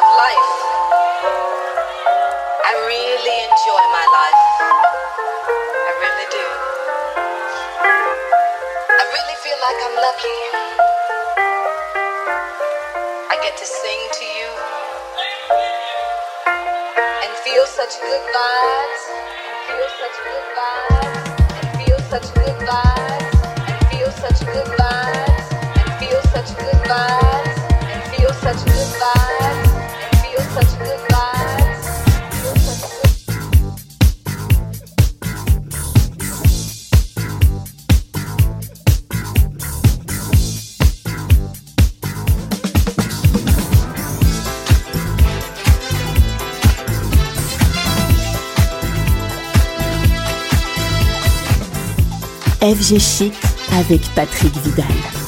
life. I really enjoy my life. I really do. I really feel like I'm lucky. I get to sing to you and feel such good vibes, feel such good vibes, and feel such good vibes, and feel such good vibes, and feel such good vibes, FG Chic avec Patrick Vidal.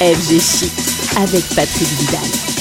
FG Chic avec Patrick Vidal.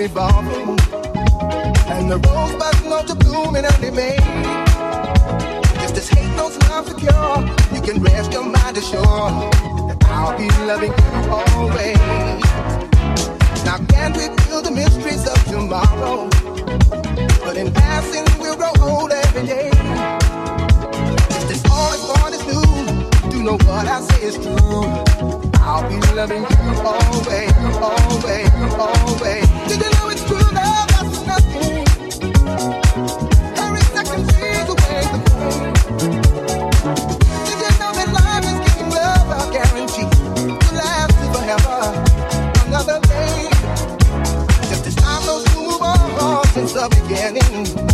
revolving, and the rosebuds know to bloom in early May. If this hate knows love to cure, you can rest your mind assured that I'll be loving you always. Now can't we build the mysteries of tomorrow? But in passing, we'll grow old every day. If this all is born is new, do know what I say is true. I'll be loving you always, always, always. Did you know it's true love? That's nothing. Hurry, second, please, away the pain. Did you know that life is giving love a guarantee to last forever? Another day. Just as time goes move on since the beginning.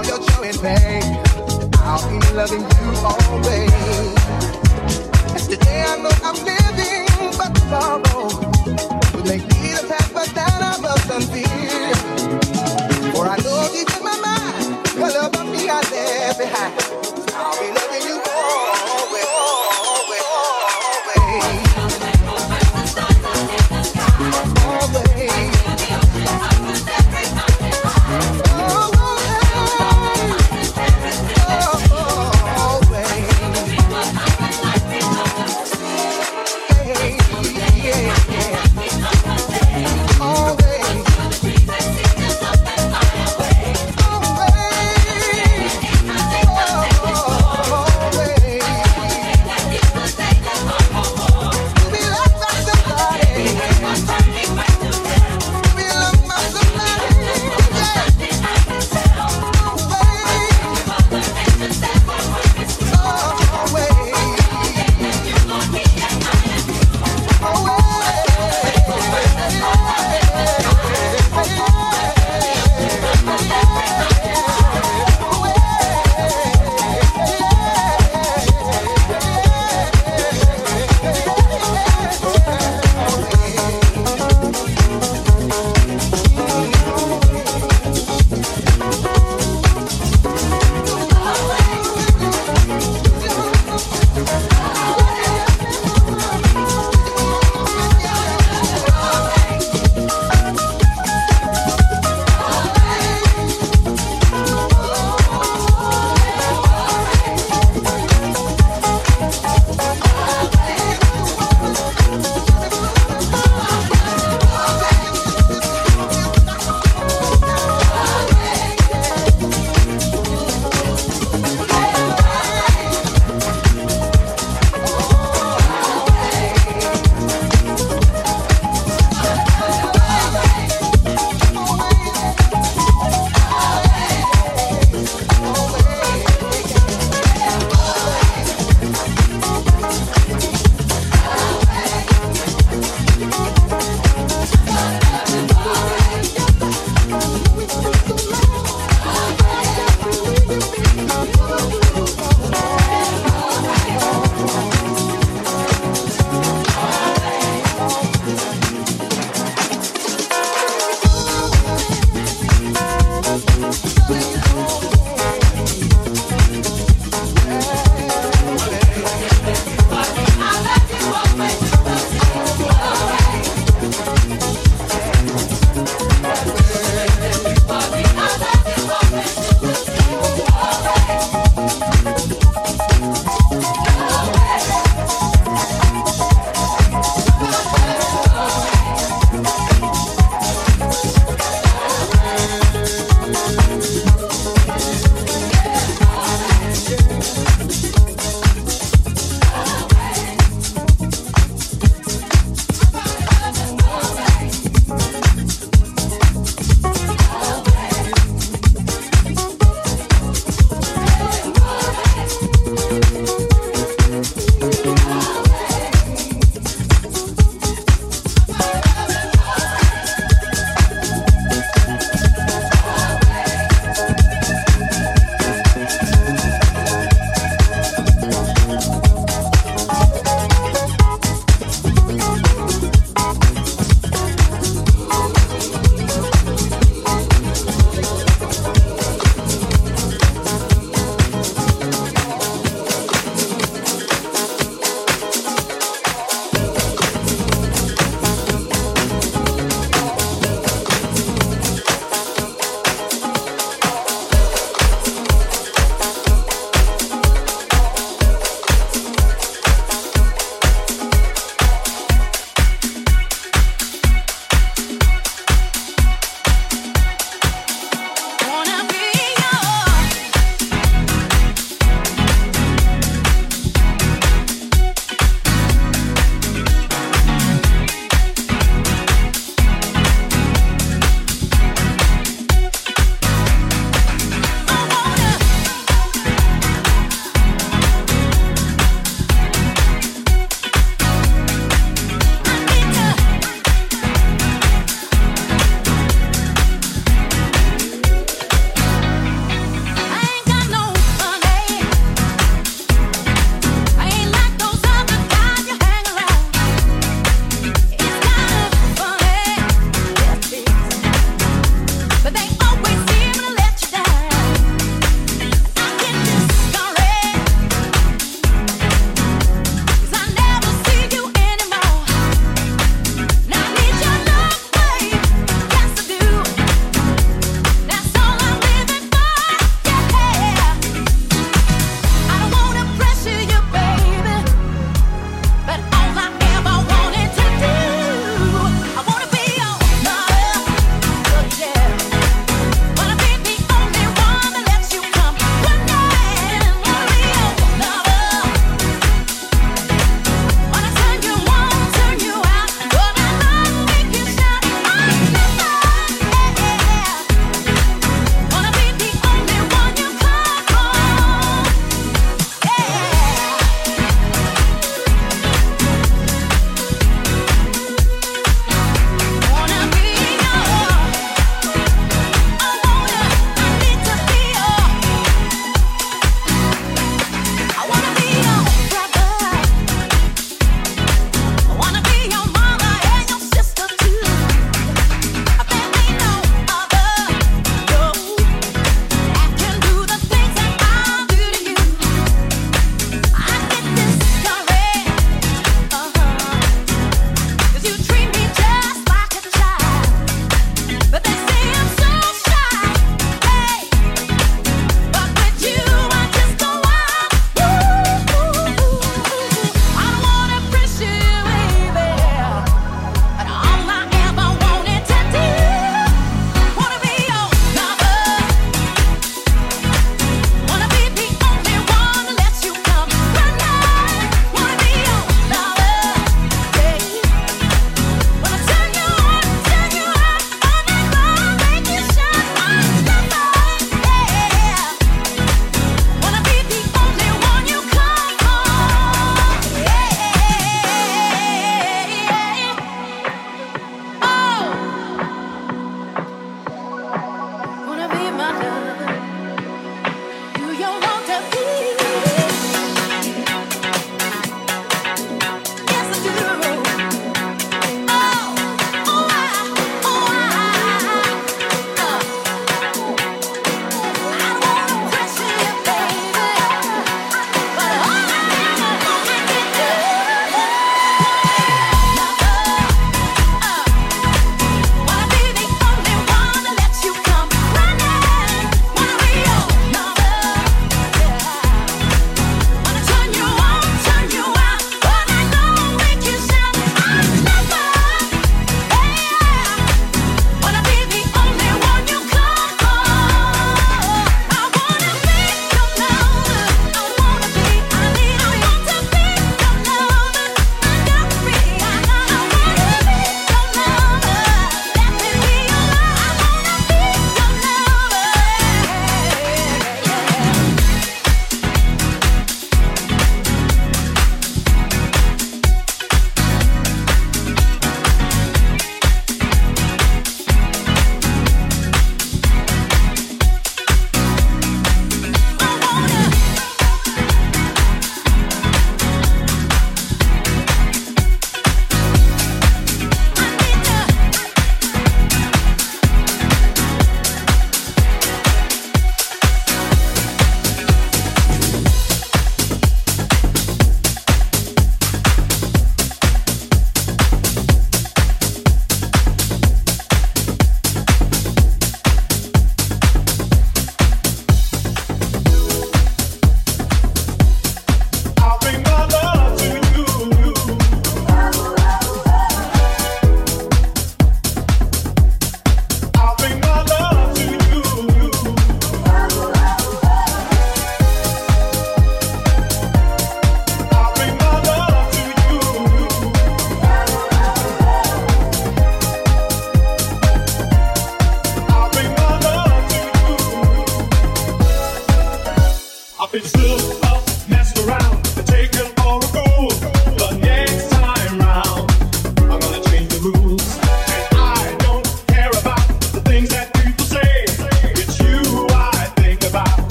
all your joy and pain. I'll be loving you always. It's the day I know I'm living, but tomorrow will make me the path of that I must unveil. For I know deep in my mind, the love of me I left behind.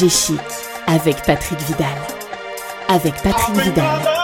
FG Chic avec Patrick Vidal. Avec Patrick Vidal.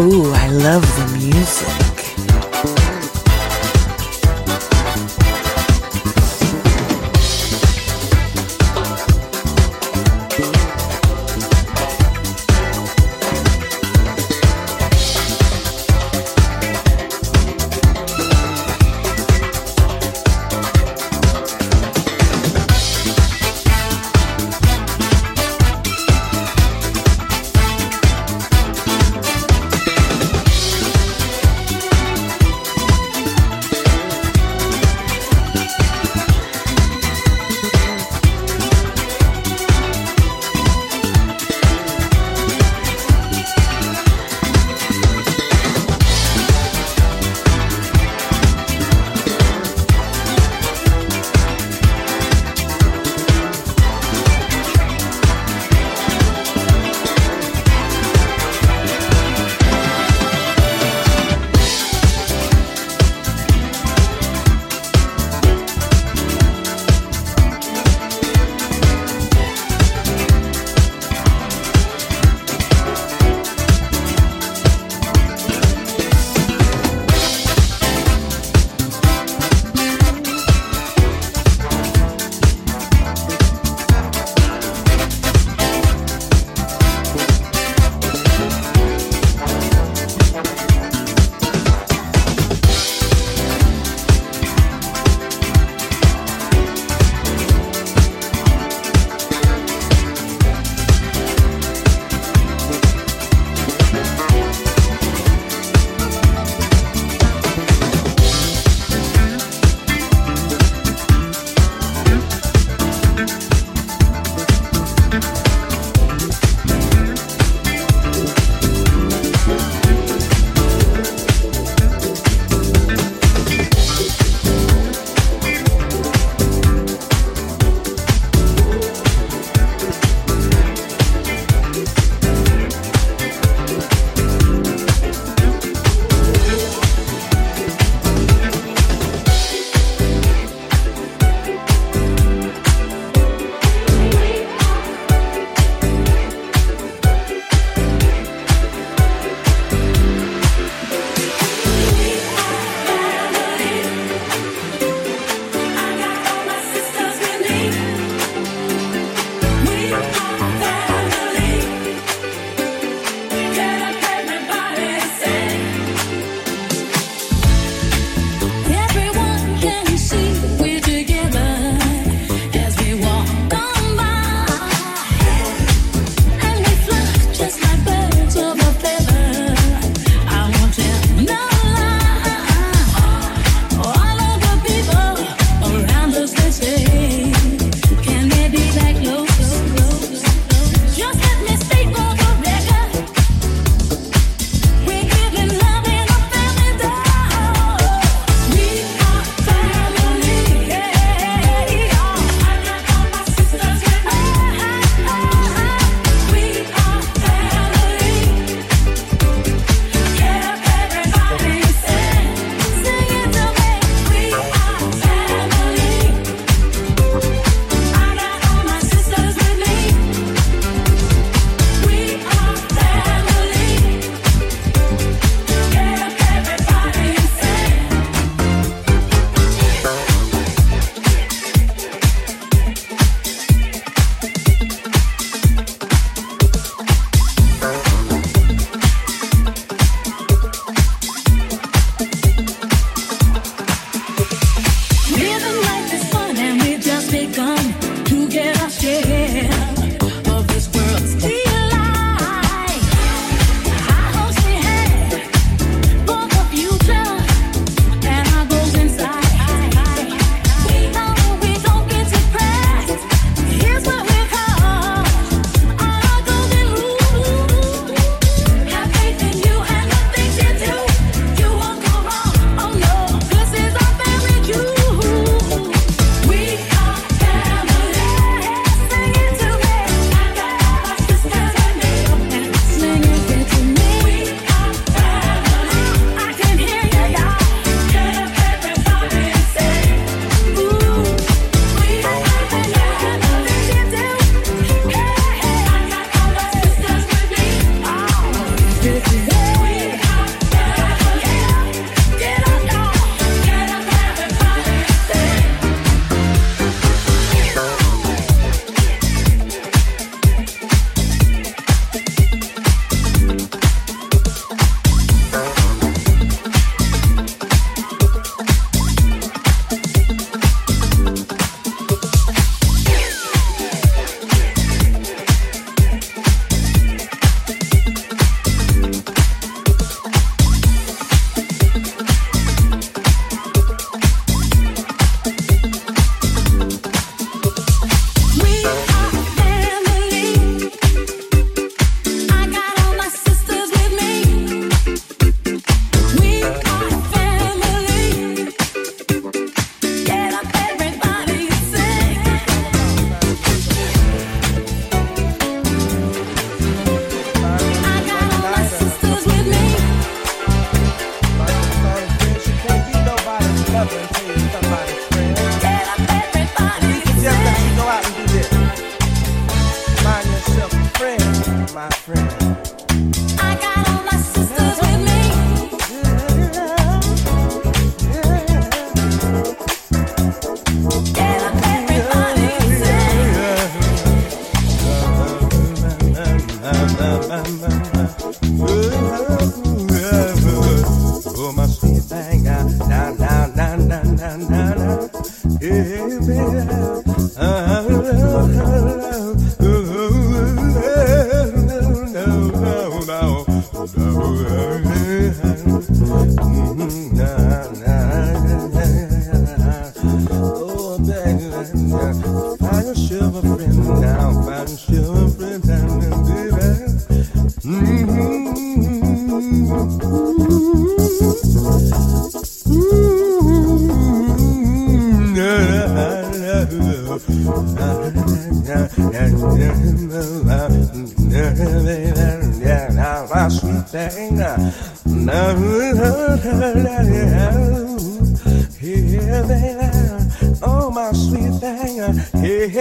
Ooh, I love the music.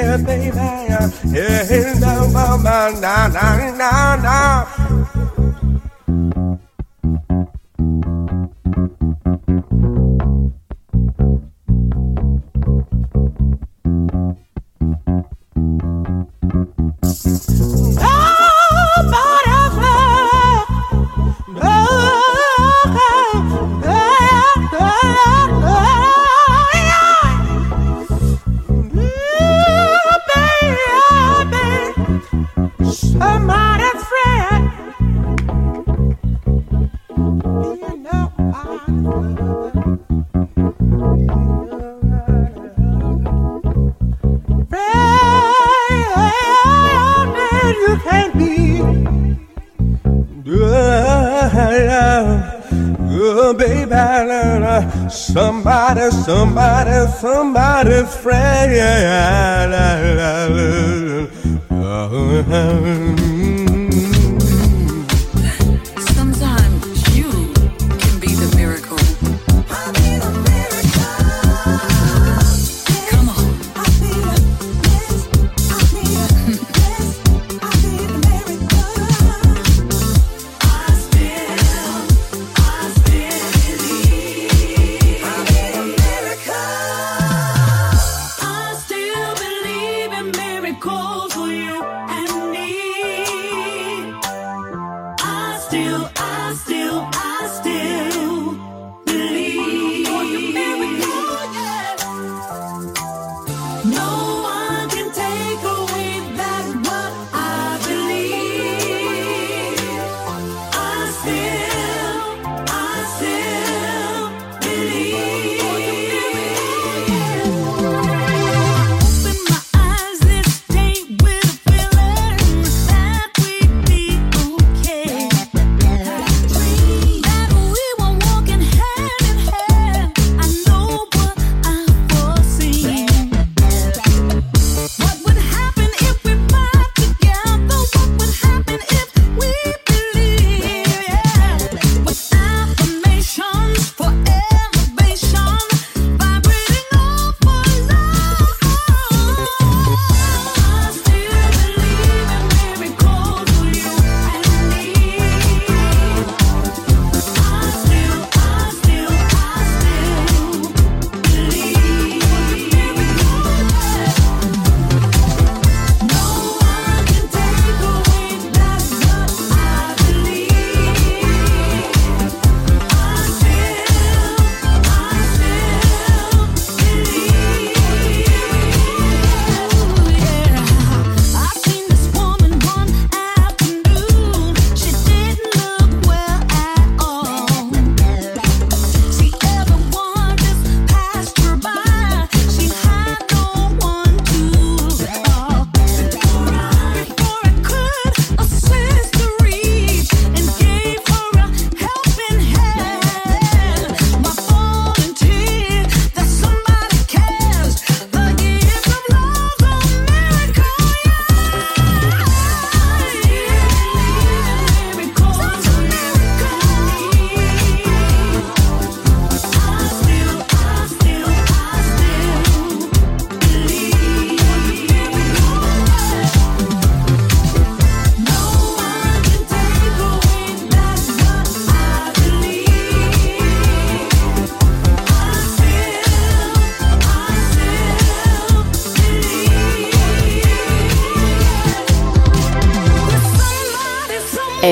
Somebody,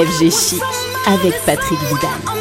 FG Chic avec Patrick Vidal.